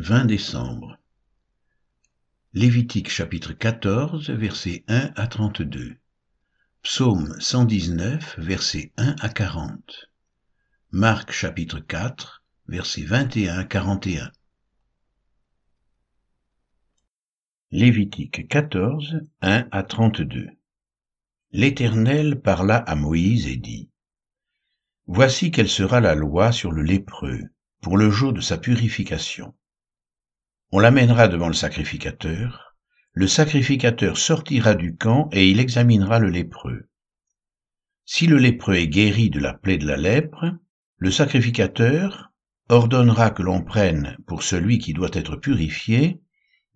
20 décembre. Lévitique chapitre 14, versets 1 à 32. Psaume 119, versets 1 à 40. Marc chapitre 4, versets 21 à 41. Lévitique 14, 1 à 32. L'Éternel parla à Moïse et dit, Voici quelle sera la loi sur le lépreux pour le jour de sa purification. On l'amènera devant le sacrificateur, le sacrificateur sortira du camp et il examinera le lépreux. Si le lépreux est guéri de la plaie de la lèpre, le sacrificateur ordonnera que l'on prenne pour celui qui doit être purifié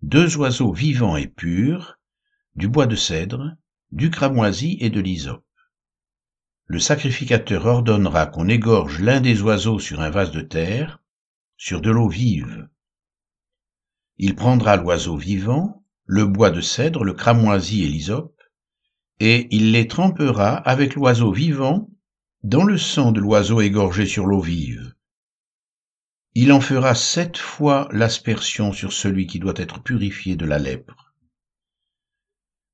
deux oiseaux vivants et purs, du bois de cèdre, du cramoisi et de l'hysope. Le sacrificateur ordonnera qu'on égorge l'un des oiseaux sur un vase de terre, sur de l'eau vive. Il prendra l'oiseau vivant, le bois de cèdre, le cramoisi et l'hysope, et il les trempera avec l'oiseau vivant dans le sang de l'oiseau égorgé sur l'eau vive. Il en fera sept fois l'aspersion sur celui qui doit être purifié de la lèpre.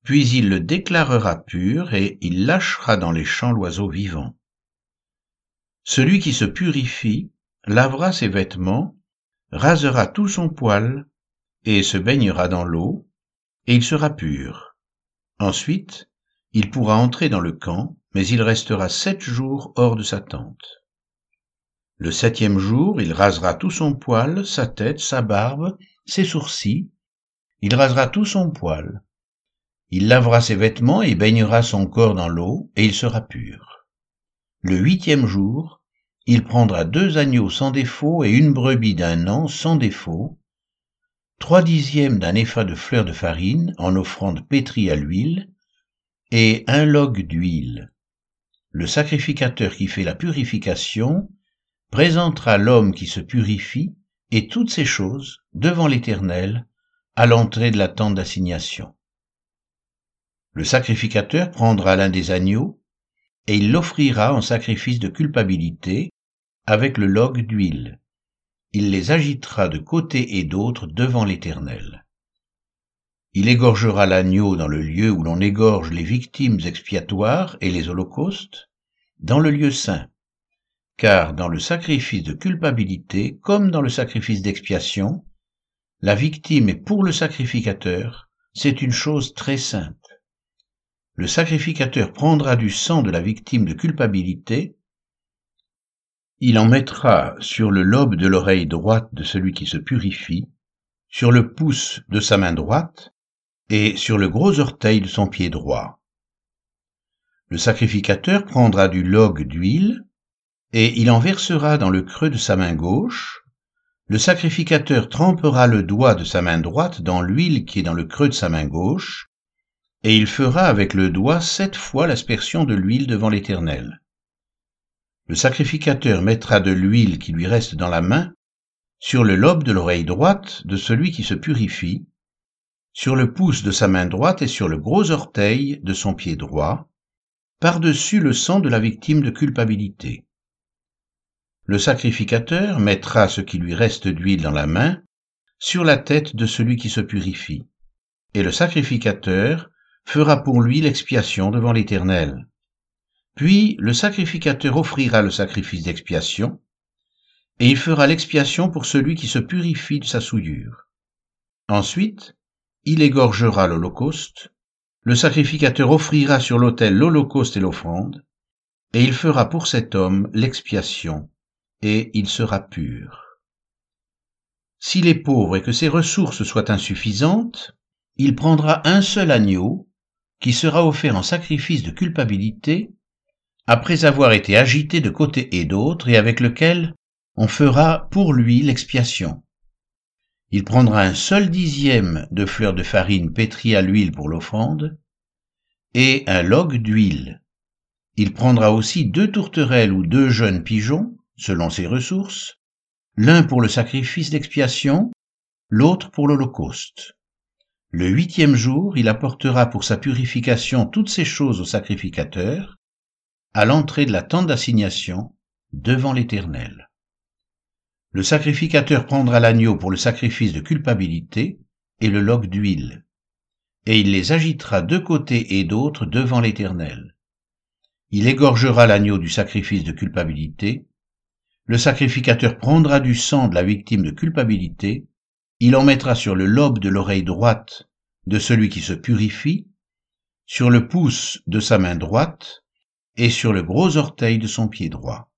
Puis il le déclarera pur et il lâchera dans les champs l'oiseau vivant. Celui qui se purifie lavera ses vêtements, rasera tout son poil, et se baignera dans l'eau, et il sera pur. Ensuite, il pourra entrer dans le camp, mais il restera sept jours hors de sa tente. Le septième jour, il rasera tout son poil, sa tête, sa barbe, ses sourcils, il rasera tout son poil. Il lavera ses vêtements et baignera son corps dans l'eau, et il sera pur. Le huitième jour, il prendra deux agneaux sans défaut et une brebis d'un an sans défaut, trois dixièmes d'un épha de fleurs de farine en offrande pétrie à l'huile, et un log d'huile. Le sacrificateur qui fait la purification présentera l'homme qui se purifie et toutes ces choses devant l'Éternel à l'entrée de la tente d'assignation. Le sacrificateur prendra l'un des agneaux et il l'offrira en sacrifice de culpabilité avec le log d'huile. Il les agitera de côté et d'autre devant l'Éternel. Il égorgera l'agneau dans le lieu où l'on égorge les victimes expiatoires et les holocaustes, dans le lieu saint, car dans le sacrifice de culpabilité comme dans le sacrifice d'expiation, la victime est pour le sacrificateur, c'est une chose très sainte. Le sacrificateur prendra du sang de la victime de culpabilité il en mettra sur le lobe de l'oreille droite de celui qui se purifie, sur le pouce de sa main droite, et sur le gros orteil de son pied droit. Le sacrificateur prendra du log d'huile, et il en versera dans le creux de sa main gauche. Le sacrificateur trempera le doigt de sa main droite dans l'huile qui est dans le creux de sa main gauche, et il fera avec le doigt sept fois l'aspersion de l'huile devant l'Éternel. Le sacrificateur mettra de l'huile qui lui reste dans la main sur le lobe de l'oreille droite de celui qui se purifie, sur le pouce de sa main droite et sur le gros orteil de son pied droit, par-dessus le sang de la victime de culpabilité. Le sacrificateur mettra ce qui lui reste d'huile dans la main sur la tête de celui qui se purifie, et le sacrificateur fera pour lui l'expiation devant l'Éternel. Puis le sacrificateur offrira le sacrifice d'expiation, et il fera l'expiation pour celui qui se purifie de sa souillure. Ensuite, il égorgera l'holocauste, le sacrificateur offrira sur l'autel l'holocauste et l'offrande, et il fera pour cet homme l'expiation, et il sera pur. S'il est pauvre et que ses ressources soient insuffisantes, il prendra un seul agneau, qui sera offert en sacrifice de culpabilité, après avoir été agité de côté et d'autre, et avec lequel on fera pour lui l'expiation. Il prendra un seul dixième de fleurs de farine pétrie à l'huile pour l'offrande, et un log d'huile. Il prendra aussi deux tourterelles ou deux jeunes pigeons, selon ses ressources, l'un pour le sacrifice d'expiation, l'autre pour l'holocauste. Le huitième jour, il apportera pour sa purification toutes ces choses au sacrificateur, à l'entrée de la tente d'assignation devant l'Éternel. Le sacrificateur prendra l'agneau pour le sacrifice de culpabilité et le loque d'huile, et il les agitera de côté et d'autre devant l'Éternel. Il égorgera l'agneau du sacrifice de culpabilité, le sacrificateur prendra du sang de la victime de culpabilité, il en mettra sur le lobe de l'oreille droite de celui qui se purifie, sur le pouce de sa main droite et sur le gros orteil de son pied droit.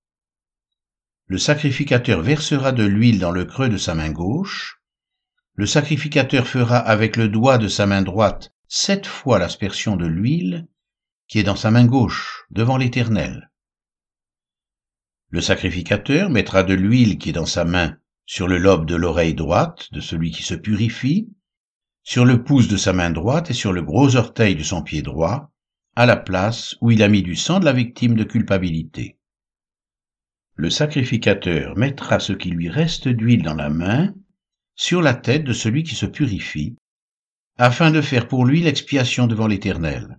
Le sacrificateur versera de l'huile dans le creux de sa main gauche, le sacrificateur fera avec le doigt de sa main droite sept fois l'aspersion de l'huile qui est dans sa main gauche devant l'Éternel. Le sacrificateur mettra de l'huile qui est dans sa main sur le lobe de l'oreille droite de celui qui se purifie, sur le pouce de sa main droite et sur le gros orteil de son pied droit, à la place où il a mis du sang de la victime de culpabilité. Le sacrificateur mettra ce qui lui reste d'huile dans la main sur la tête de celui qui se purifie, afin de faire pour lui l'expiation devant l'Éternel.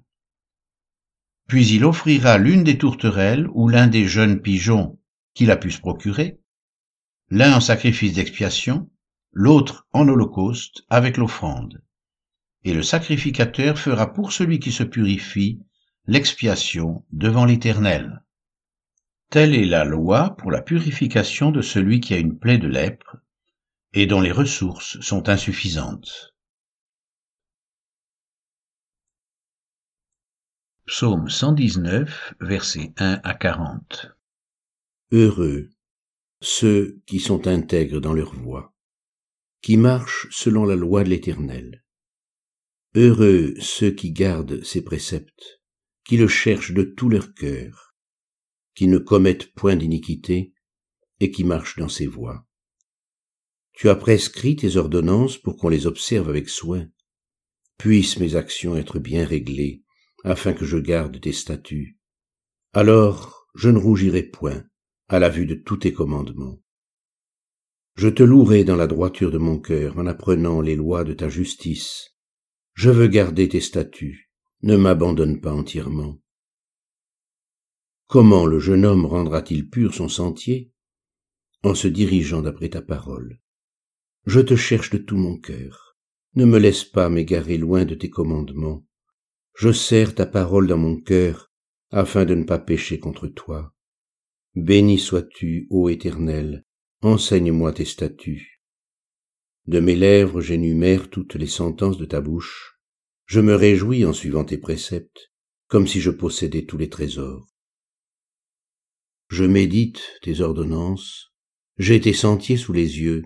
Puis il offrira l'une des tourterelles ou l'un des jeunes pigeons qu'il a pu se procurer, l'un en sacrifice d'expiation, l'autre en holocauste avec l'offrande. Et le sacrificateur fera pour celui qui se purifie l'expiation devant l'Éternel. Telle est la loi pour la purification de celui qui a une plaie de lèpre et dont les ressources sont insuffisantes. Psaume 119, versets 1 à 40. Heureux ceux qui sont intègres dans leur voie, qui marchent selon la loi de l'Éternel. Heureux ceux qui gardent ses préceptes, qui le cherchent de tout leur cœur, qui ne commettent point d'iniquité et qui marchent dans ses voies. Tu as prescrit tes ordonnances pour qu'on les observe avec soin. Puissent mes actions être bien réglées, afin que je garde tes statuts. Alors je ne rougirai point à la vue de tous tes commandements. Je te louerai dans la droiture de mon cœur en apprenant les lois de ta justice. Je veux garder tes statuts, ne m'abandonne pas entièrement. Comment le jeune homme rendra-t-il pur son sentier? En se dirigeant d'après ta parole. Je te cherche de tout mon cœur. Ne me laisse pas m'égarer loin de tes commandements. Je serre ta parole dans mon cœur, afin de ne pas pécher contre toi. Béni sois-tu, ô Éternel, enseigne-moi tes statuts. De mes lèvres j'énumère toutes les sentences de ta bouche. Je me réjouis en suivant tes préceptes, comme si je possédais tous les trésors. Je médite tes ordonnances, j'ai tes sentiers sous les yeux,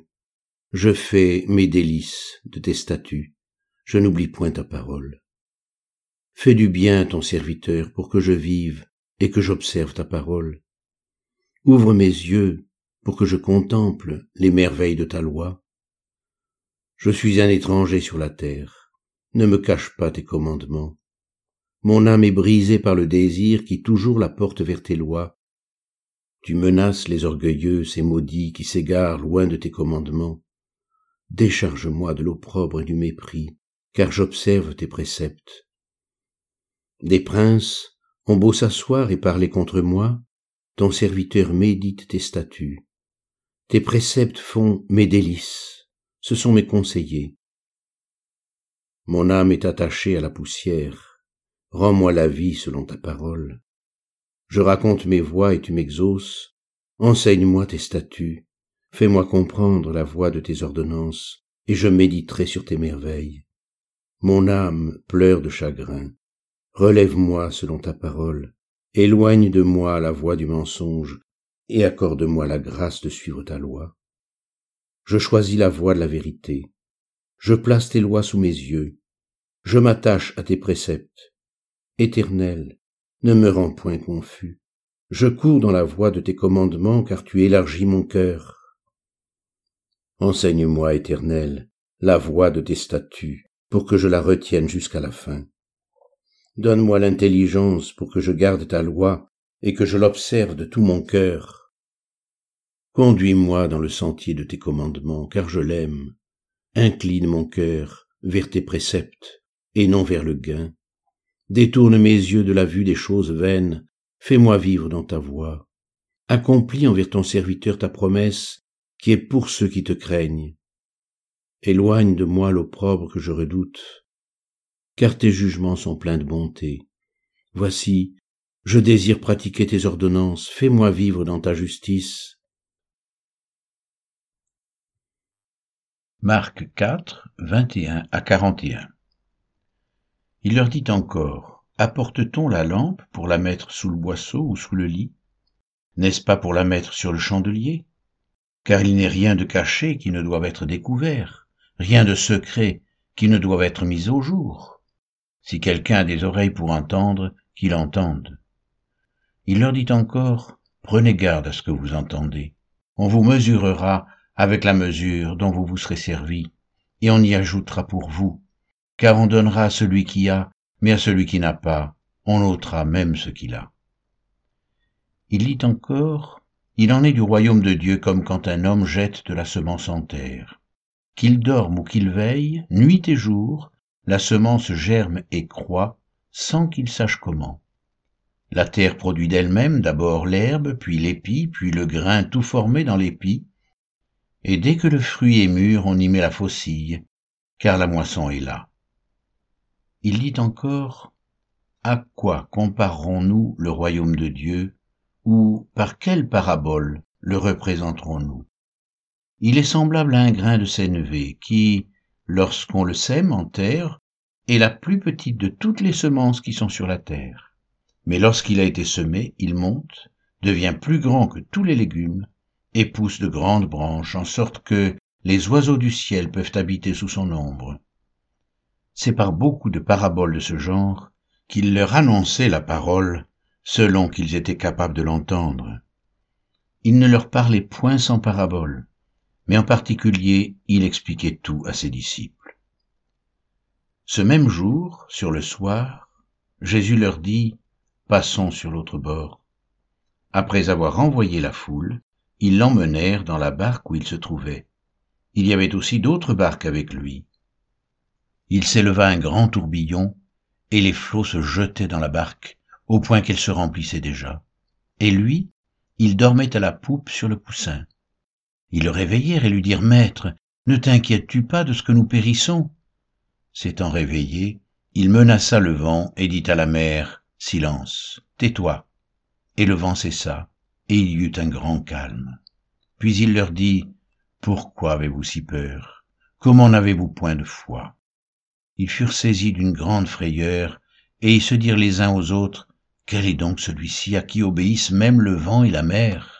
je fais mes délices de tes statuts, je n'oublie point ta parole. Fais du bien ton serviteur pour que je vive et que j'observe ta parole. Ouvre mes yeux pour que je contemple les merveilles de ta loi. Je suis un étranger sur la terre, ne me cache pas tes commandements. Mon âme est brisée par le désir qui toujours la porte vers tes lois. Tu menaces les orgueilleux, ces maudits qui s'égarent loin de tes commandements. Décharge-moi de l'opprobre et du mépris, car j'observe tes préceptes. Des princes ont beau s'asseoir et parler contre moi, ton serviteur médite tes statuts. Tes préceptes font mes délices, ce sont mes conseillers. Mon âme est attachée à la poussière, rends-moi la vie selon ta parole. Je raconte mes voies et tu m'exauces, enseigne-moi tes statuts, fais-moi comprendre la voie de tes ordonnances, et je méditerai sur tes merveilles. Mon âme pleure de chagrin, Relève-moi selon ta parole, éloigne de moi la voie du mensonge, et accorde-moi la grâce de suivre ta loi. Je choisis la voie de la vérité, je place tes lois sous mes yeux, je m'attache à tes préceptes. Éternel, ne me rends point confus, je cours dans la voie de tes commandements car tu élargis mon cœur. Enseigne-moi, Éternel, la voie de tes statuts, pour que je la retienne jusqu'à la fin. Donne-moi l'intelligence pour que je garde ta loi et que je l'observe de tout mon cœur. Conduis-moi dans le sentier de tes commandements, car je l'aime. Incline mon cœur vers tes préceptes et non vers le gain. Détourne mes yeux de la vue des choses vaines, fais-moi vivre dans ta voie. Accomplis envers ton serviteur ta promesse, qui est pour ceux qui te craignent. Éloigne de moi l'opprobre que je redoute, car tes jugements sont pleins de bonté. Voici, je désire pratiquer tes ordonnances, fais-moi vivre dans ta justice. Marc 4, 21 à 41 Il leur dit encore, Apporte-t-on la lampe pour la mettre sous le boisseau ou sous le lit? N'est-ce pas pour la mettre sur le chandelier? Car il n'est rien de caché qui ne doive être découvert, rien de secret qui ne doive être mis au jour. Si quelqu'un a des oreilles pour entendre, qu'il entende. Il leur dit encore, Prenez garde à ce que vous entendez. On vous mesurera avec la mesure dont vous vous serez servi, et on y ajoutera pour vous, car on donnera à celui qui a, mais à celui qui n'a pas, on ôtera même ce qu'il a. Il dit encore, Il en est du royaume de Dieu comme quand un homme jette de la semence en terre. Qu'il dorme ou qu'il veille, nuit et jour, la semence germe et croît sans qu'il sache comment. La terre produit d'elle-même d'abord l'herbe, puis l'épi, puis le grain tout formé dans l'épi, et dès que le fruit est mûr, on y met la faucille, car la moisson est là. Il dit encore, À quoi comparerons-nous le royaume de Dieu, ou par quelle parabole le représenterons-nous? Il est semblable à un grain de sénévé qui, lorsqu'on le sème en terre, est la plus petite de toutes les semences qui sont sur la terre. Mais lorsqu'il a été semé, il monte, devient plus grand que tous les légumes, et pousse de grandes branches, en sorte que les oiseaux du ciel peuvent habiter sous son ombre. C'est par beaucoup de paraboles de ce genre qu'il leur annonçait la parole, selon qu'ils étaient capables de l'entendre. Il ne leur parlait point sans paraboles, mais en particulier il expliquait tout à ses disciples. Ce même jour, sur le soir, Jésus leur dit, Passons sur l'autre bord. Après avoir renvoyé la foule, ils l'emmenèrent dans la barque où il se trouvait. Il y avait aussi d'autres barques avec lui. Il s'éleva un grand tourbillon, et les flots se jetaient dans la barque, au point qu'elle se remplissait déjà. Et lui, il dormait à la poupe sur le coussin. Ils le réveillèrent et lui dirent, Maître, ne t'inquiètes-tu pas de ce que nous périssons? S'étant réveillé, il menaça le vent et dit à la mer, Silence, tais-toi. Et le vent cessa, et il y eut un grand calme. Puis il leur dit, Pourquoi avez-vous si peur? Comment n'avez-vous point de foi? Ils furent saisis d'une grande frayeur, et ils se dirent les uns aux autres, Quel est donc celui-ci à qui obéissent même le vent et la mer?